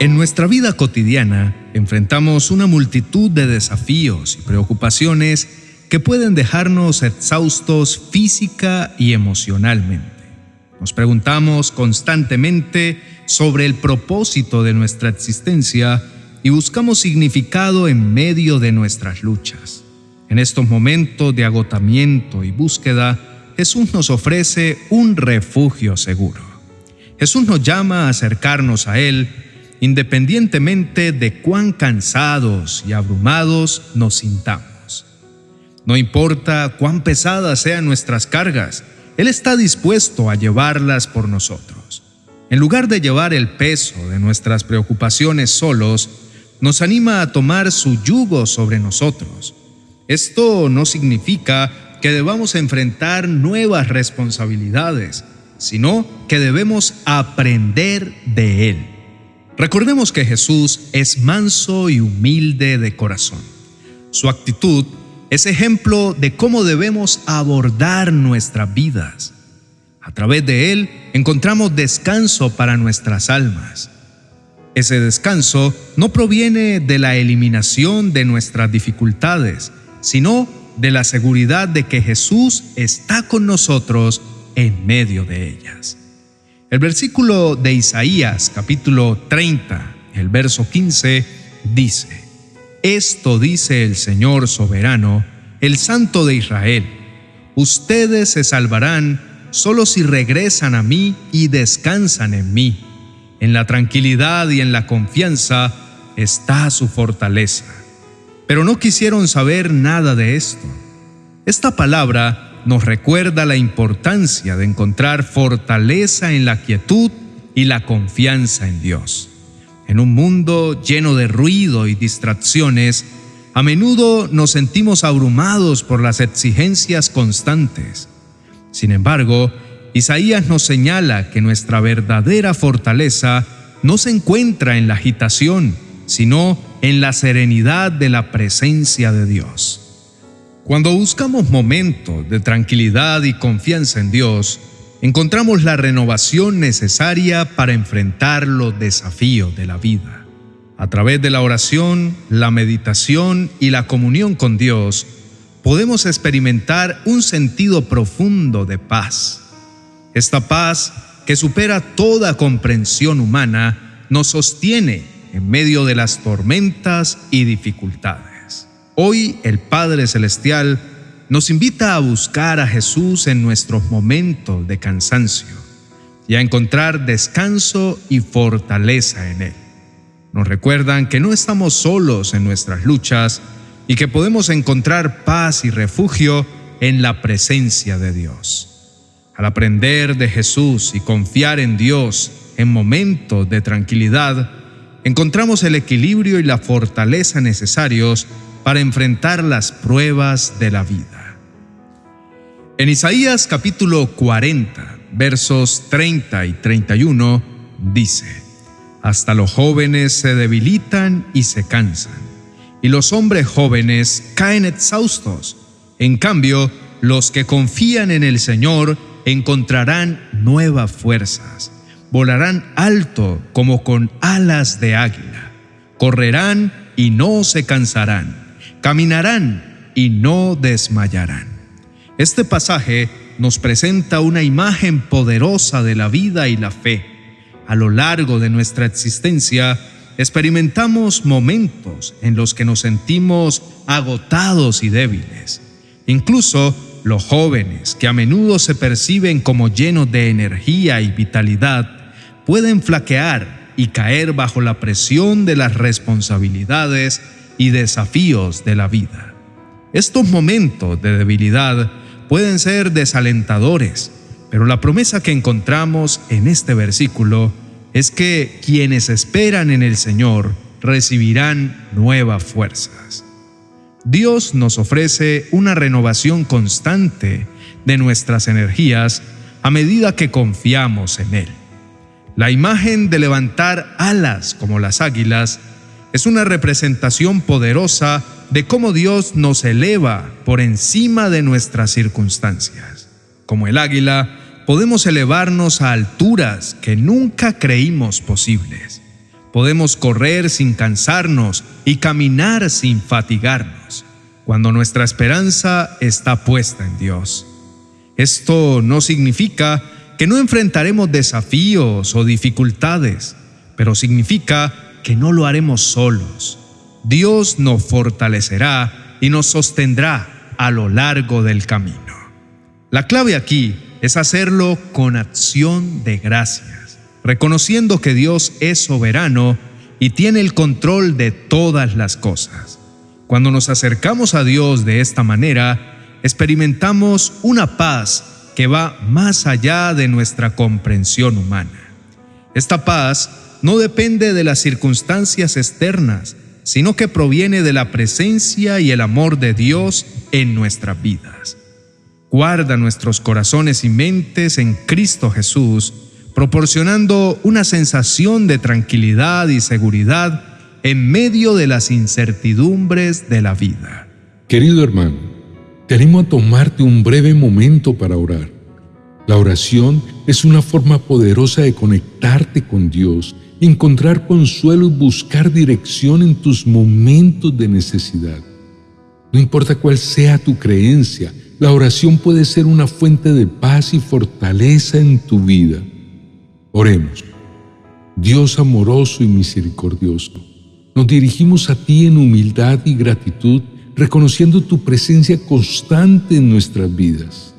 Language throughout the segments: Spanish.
En nuestra vida cotidiana enfrentamos una multitud de desafíos y preocupaciones que pueden dejarnos exhaustos física y emocionalmente. Nos preguntamos constantemente sobre el propósito de nuestra existencia y buscamos significado en medio de nuestras luchas. En estos momentos de agotamiento y búsqueda, Jesús nos ofrece un refugio seguro. Jesús nos llama a acercarnos a Él independientemente de cuán cansados y abrumados nos sintamos. No importa cuán pesadas sean nuestras cargas, Él está dispuesto a llevarlas por nosotros. En lugar de llevar el peso de nuestras preocupaciones solos, nos anima a tomar su yugo sobre nosotros. Esto no significa que debamos enfrentar nuevas responsabilidades, sino que debemos aprender de Él. Recordemos que Jesús es manso y humilde de corazón. Su actitud es ejemplo de cómo debemos abordar nuestras vidas. A través de Él encontramos descanso para nuestras almas. Ese descanso no proviene de la eliminación de nuestras dificultades, sino de la seguridad de que Jesús está con nosotros en medio de ellas. El versículo de Isaías capítulo 30, el verso 15, dice, Esto dice el Señor soberano, el Santo de Israel, ustedes se salvarán solo si regresan a mí y descansan en mí. En la tranquilidad y en la confianza está su fortaleza. Pero no quisieron saber nada de esto. Esta palabra nos recuerda la importancia de encontrar fortaleza en la quietud y la confianza en Dios. En un mundo lleno de ruido y distracciones, a menudo nos sentimos abrumados por las exigencias constantes. Sin embargo, Isaías nos señala que nuestra verdadera fortaleza no se encuentra en la agitación, sino en la serenidad de la presencia de Dios. Cuando buscamos momentos de tranquilidad y confianza en Dios, encontramos la renovación necesaria para enfrentar los desafíos de la vida. A través de la oración, la meditación y la comunión con Dios, podemos experimentar un sentido profundo de paz. Esta paz, que supera toda comprensión humana, nos sostiene en medio de las tormentas y dificultades. Hoy el Padre Celestial nos invita a buscar a Jesús en nuestros momentos de cansancio y a encontrar descanso y fortaleza en Él. Nos recuerdan que no estamos solos en nuestras luchas y que podemos encontrar paz y refugio en la presencia de Dios. Al aprender de Jesús y confiar en Dios en momentos de tranquilidad, encontramos el equilibrio y la fortaleza necesarios para enfrentar las pruebas de la vida. En Isaías capítulo 40, versos 30 y 31, dice, Hasta los jóvenes se debilitan y se cansan, y los hombres jóvenes caen exhaustos. En cambio, los que confían en el Señor encontrarán nuevas fuerzas, volarán alto como con alas de águila, correrán y no se cansarán caminarán y no desmayarán. Este pasaje nos presenta una imagen poderosa de la vida y la fe. A lo largo de nuestra existencia, experimentamos momentos en los que nos sentimos agotados y débiles. Incluso los jóvenes, que a menudo se perciben como llenos de energía y vitalidad, pueden flaquear y caer bajo la presión de las responsabilidades y desafíos de la vida. Estos momentos de debilidad pueden ser desalentadores, pero la promesa que encontramos en este versículo es que quienes esperan en el Señor recibirán nuevas fuerzas. Dios nos ofrece una renovación constante de nuestras energías a medida que confiamos en Él. La imagen de levantar alas como las águilas es una representación poderosa de cómo Dios nos eleva por encima de nuestras circunstancias. Como el águila, podemos elevarnos a alturas que nunca creímos posibles. Podemos correr sin cansarnos y caminar sin fatigarnos, cuando nuestra esperanza está puesta en Dios. Esto no significa que no enfrentaremos desafíos o dificultades, pero significa que no lo haremos solos. Dios nos fortalecerá y nos sostendrá a lo largo del camino. La clave aquí es hacerlo con acción de gracias, reconociendo que Dios es soberano y tiene el control de todas las cosas. Cuando nos acercamos a Dios de esta manera, experimentamos una paz que va más allá de nuestra comprensión humana. Esta paz no depende de las circunstancias externas, sino que proviene de la presencia y el amor de Dios en nuestras vidas. Guarda nuestros corazones y mentes en Cristo Jesús, proporcionando una sensación de tranquilidad y seguridad en medio de las incertidumbres de la vida. Querido hermano, te animo a tomarte un breve momento para orar. La oración es una forma poderosa de conectarte con Dios, encontrar consuelo y buscar dirección en tus momentos de necesidad. No importa cuál sea tu creencia, la oración puede ser una fuente de paz y fortaleza en tu vida. Oremos. Dios amoroso y misericordioso, nos dirigimos a ti en humildad y gratitud, reconociendo tu presencia constante en nuestras vidas.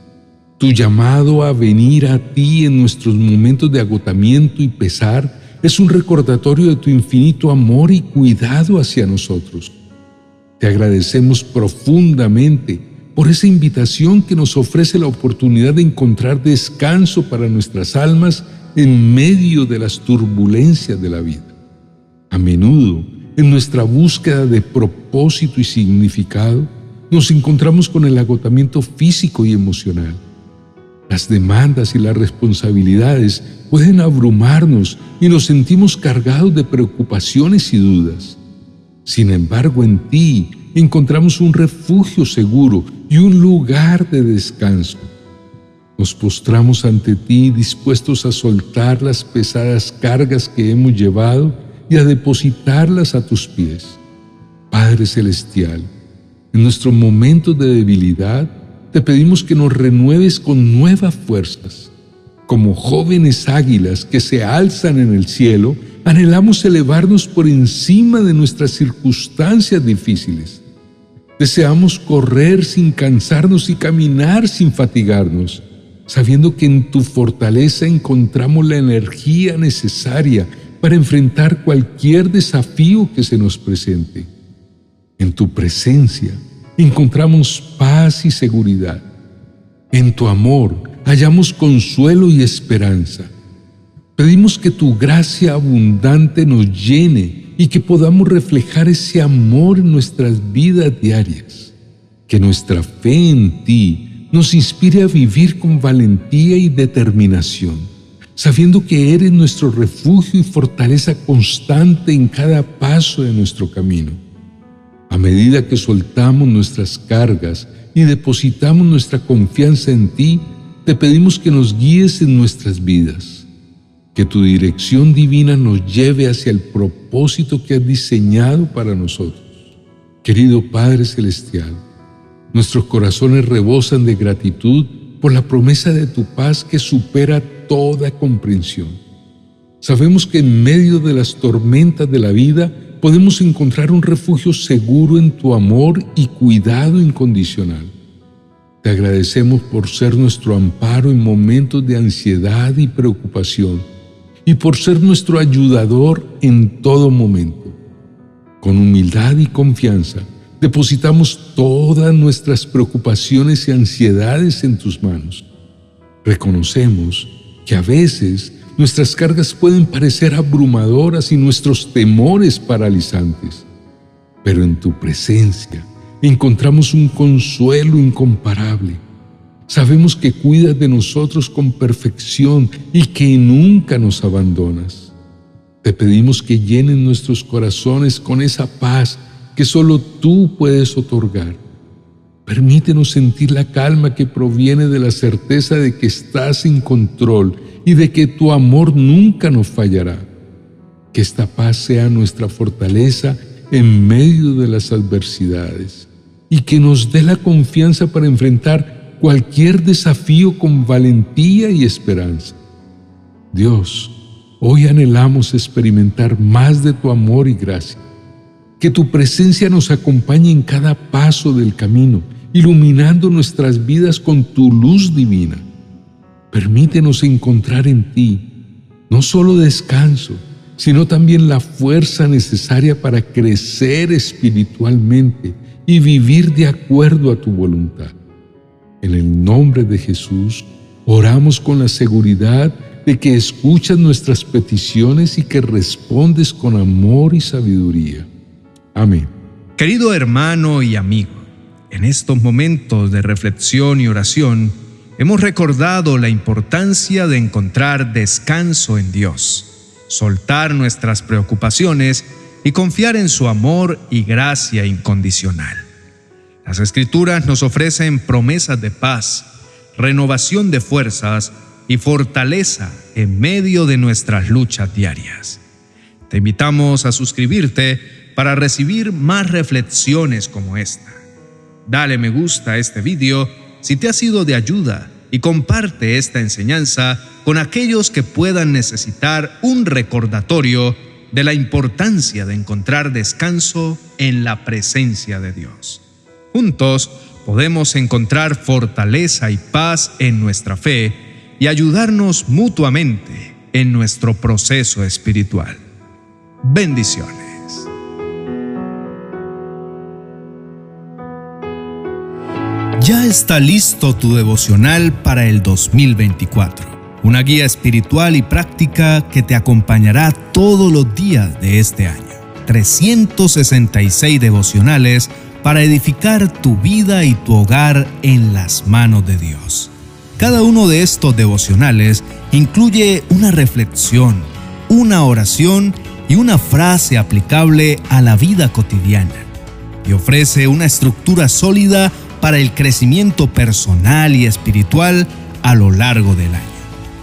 Tu llamado a venir a ti en nuestros momentos de agotamiento y pesar es un recordatorio de tu infinito amor y cuidado hacia nosotros. Te agradecemos profundamente por esa invitación que nos ofrece la oportunidad de encontrar descanso para nuestras almas en medio de las turbulencias de la vida. A menudo, en nuestra búsqueda de propósito y significado, nos encontramos con el agotamiento físico y emocional las demandas y las responsabilidades pueden abrumarnos y nos sentimos cargados de preocupaciones y dudas. Sin embargo, en ti encontramos un refugio seguro y un lugar de descanso. Nos postramos ante ti dispuestos a soltar las pesadas cargas que hemos llevado y a depositarlas a tus pies. Padre Celestial, en nuestros momentos de debilidad, te pedimos que nos renueves con nuevas fuerzas. Como jóvenes águilas que se alzan en el cielo, anhelamos elevarnos por encima de nuestras circunstancias difíciles. Deseamos correr sin cansarnos y caminar sin fatigarnos, sabiendo que en tu fortaleza encontramos la energía necesaria para enfrentar cualquier desafío que se nos presente. En tu presencia, encontramos paz y seguridad. En tu amor hallamos consuelo y esperanza. Pedimos que tu gracia abundante nos llene y que podamos reflejar ese amor en nuestras vidas diarias. Que nuestra fe en ti nos inspire a vivir con valentía y determinación, sabiendo que eres nuestro refugio y fortaleza constante en cada paso de nuestro camino. A medida que soltamos nuestras cargas y depositamos nuestra confianza en ti, te pedimos que nos guíes en nuestras vidas, que tu dirección divina nos lleve hacia el propósito que has diseñado para nosotros. Querido Padre Celestial, nuestros corazones rebosan de gratitud por la promesa de tu paz que supera toda comprensión. Sabemos que en medio de las tormentas de la vida, podemos encontrar un refugio seguro en tu amor y cuidado incondicional. Te agradecemos por ser nuestro amparo en momentos de ansiedad y preocupación y por ser nuestro ayudador en todo momento. Con humildad y confianza, depositamos todas nuestras preocupaciones y ansiedades en tus manos. Reconocemos que a veces Nuestras cargas pueden parecer abrumadoras y nuestros temores paralizantes, pero en tu presencia encontramos un consuelo incomparable. Sabemos que cuidas de nosotros con perfección y que nunca nos abandonas. Te pedimos que llenen nuestros corazones con esa paz que solo tú puedes otorgar. Permítenos sentir la calma que proviene de la certeza de que estás en control y de que tu amor nunca nos fallará. Que esta paz sea nuestra fortaleza en medio de las adversidades y que nos dé la confianza para enfrentar cualquier desafío con valentía y esperanza. Dios, hoy anhelamos experimentar más de tu amor y gracia. Que tu presencia nos acompañe en cada paso del camino, iluminando nuestras vidas con tu luz divina. Permítenos encontrar en ti no solo descanso, sino también la fuerza necesaria para crecer espiritualmente y vivir de acuerdo a tu voluntad. En el nombre de Jesús, oramos con la seguridad de que escuchas nuestras peticiones y que respondes con amor y sabiduría. Amén. Querido hermano y amigo, en estos momentos de reflexión y oración, hemos recordado la importancia de encontrar descanso en Dios, soltar nuestras preocupaciones y confiar en su amor y gracia incondicional. Las escrituras nos ofrecen promesas de paz, renovación de fuerzas y fortaleza en medio de nuestras luchas diarias. Te invitamos a suscribirte para recibir más reflexiones como esta. Dale me gusta a este video si te ha sido de ayuda y comparte esta enseñanza con aquellos que puedan necesitar un recordatorio de la importancia de encontrar descanso en la presencia de Dios. Juntos podemos encontrar fortaleza y paz en nuestra fe y ayudarnos mutuamente en nuestro proceso espiritual. Bendiciones. Ya está listo tu devocional para el 2024, una guía espiritual y práctica que te acompañará todos los días de este año. 366 devocionales para edificar tu vida y tu hogar en las manos de Dios. Cada uno de estos devocionales incluye una reflexión, una oración y una frase aplicable a la vida cotidiana y ofrece una estructura sólida para el crecimiento personal y espiritual a lo largo del año.